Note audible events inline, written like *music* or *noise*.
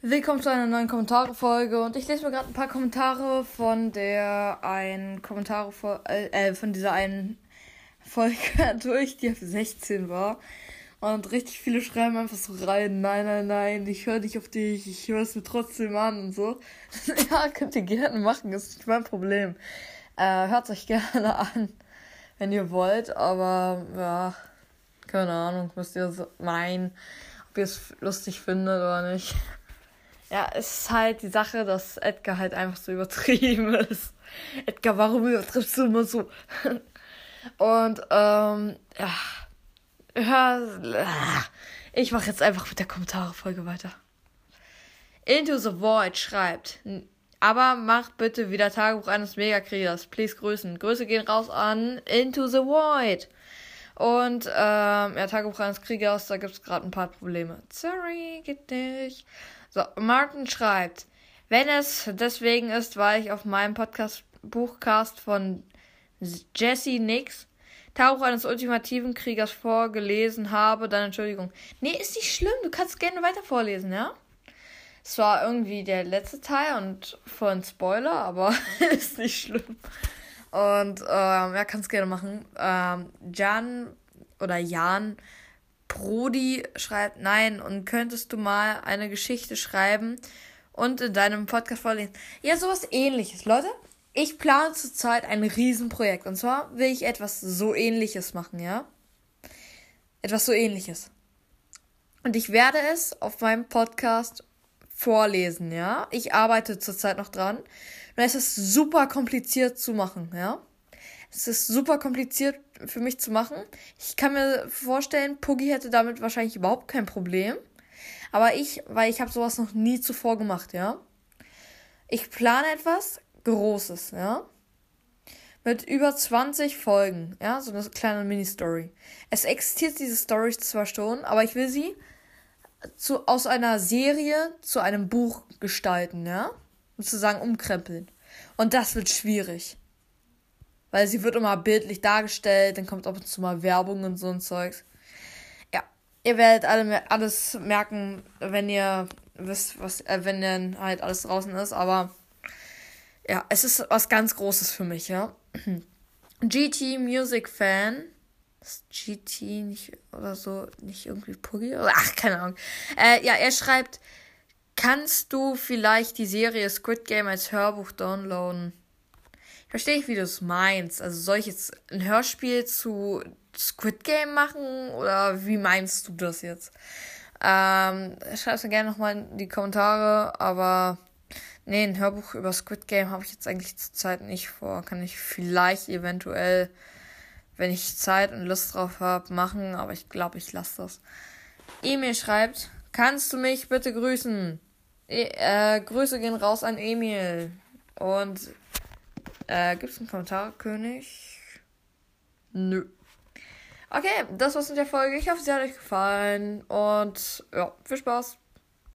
Willkommen zu einer neuen Kommentarfolge und ich lese mir gerade ein paar Kommentare von der einen Kommentare von, äh, von dieser einen Folge *laughs* durch, die auf 16 war. Und richtig viele schreiben einfach so rein, nein, nein, nein, ich höre nicht auf dich, ich höre es mir trotzdem an und so. *laughs* ja, könnt ihr gerne machen, ist nicht mein Problem. Äh, Hört euch *laughs* gerne an, wenn ihr wollt, aber ja, keine Ahnung, müsst ihr meinen, ob ihr es lustig findet oder nicht ja, es ist halt die Sache, dass Edgar halt einfach so übertrieben *laughs* ist. Edgar, warum übertriffst du immer so? *laughs* Und, ähm, ja. ja ich mache jetzt einfach mit der Kommentare-Folge weiter. Into the Void schreibt, aber mach bitte wieder Tagebuch eines Megakriegers. Please grüßen. Grüße gehen raus an Into the Void. Und ähm, ja, Tagebuch eines Kriegers, da gibt es gerade ein paar Probleme. Sorry, geht nicht. So, Martin schreibt, wenn es deswegen ist, weil ich auf meinem Podcast Buchcast von Jesse Nix Tauch eines ultimativen Kriegers vorgelesen habe, dann Entschuldigung. Nee, ist nicht schlimm, du kannst gerne weiter vorlesen, ja? Es war irgendwie der letzte Teil und von Spoiler, aber *laughs* ist nicht schlimm. Und ähm, ja, kannst gerne machen. Ähm, Jan oder Jan Brody schreibt, nein, und könntest du mal eine Geschichte schreiben und in deinem Podcast vorlesen? Ja, sowas ähnliches. Leute, ich plane zurzeit ein Riesenprojekt. Und zwar will ich etwas so ähnliches machen, ja? Etwas so ähnliches. Und ich werde es auf meinem Podcast vorlesen, ja? Ich arbeite zurzeit noch dran. Und es ist super kompliziert zu machen, ja? Es ist super kompliziert für mich zu machen. Ich kann mir vorstellen, Puggy hätte damit wahrscheinlich überhaupt kein Problem. Aber ich, weil ich habe sowas noch nie zuvor gemacht, ja. Ich plane etwas Großes, ja. Mit über 20 Folgen, ja, so eine kleine Mini-Story. Es existiert diese Story zwar schon, aber ich will sie zu, aus einer Serie zu einem Buch gestalten, ja. Sozusagen umkrempeln. Und das wird schwierig. Weil sie wird immer bildlich dargestellt, dann kommt ab und zu mal Werbung und so ein Zeugs. Ja, ihr werdet alle alles merken, wenn ihr wisst, was, äh, wenn dann halt alles draußen ist, aber ja, es ist was ganz Großes für mich, ja. *clears throat* GT Music Fan. Ist GT nicht oder so, nicht irgendwie Puggy? Ach, keine Ahnung. Äh, ja, er schreibt, kannst du vielleicht die Serie Squid Game als Hörbuch downloaden? verstehe ich, wie du es meinst. Also soll ich jetzt ein Hörspiel zu Squid Game machen oder wie meinst du das jetzt? Ähm, schreib es mir gerne nochmal in die Kommentare, aber nee, ein Hörbuch über Squid Game habe ich jetzt eigentlich zurzeit nicht vor. Kann ich vielleicht eventuell, wenn ich Zeit und Lust drauf habe, machen, aber ich glaube, ich lasse das. Emil schreibt, kannst du mich bitte grüßen? E äh, Grüße gehen raus an Emil. Und äh, Gibt es einen Kommentarkönig? Nö. Okay, das war's mit der Folge. Ich hoffe, sie hat euch gefallen. Und ja, viel Spaß.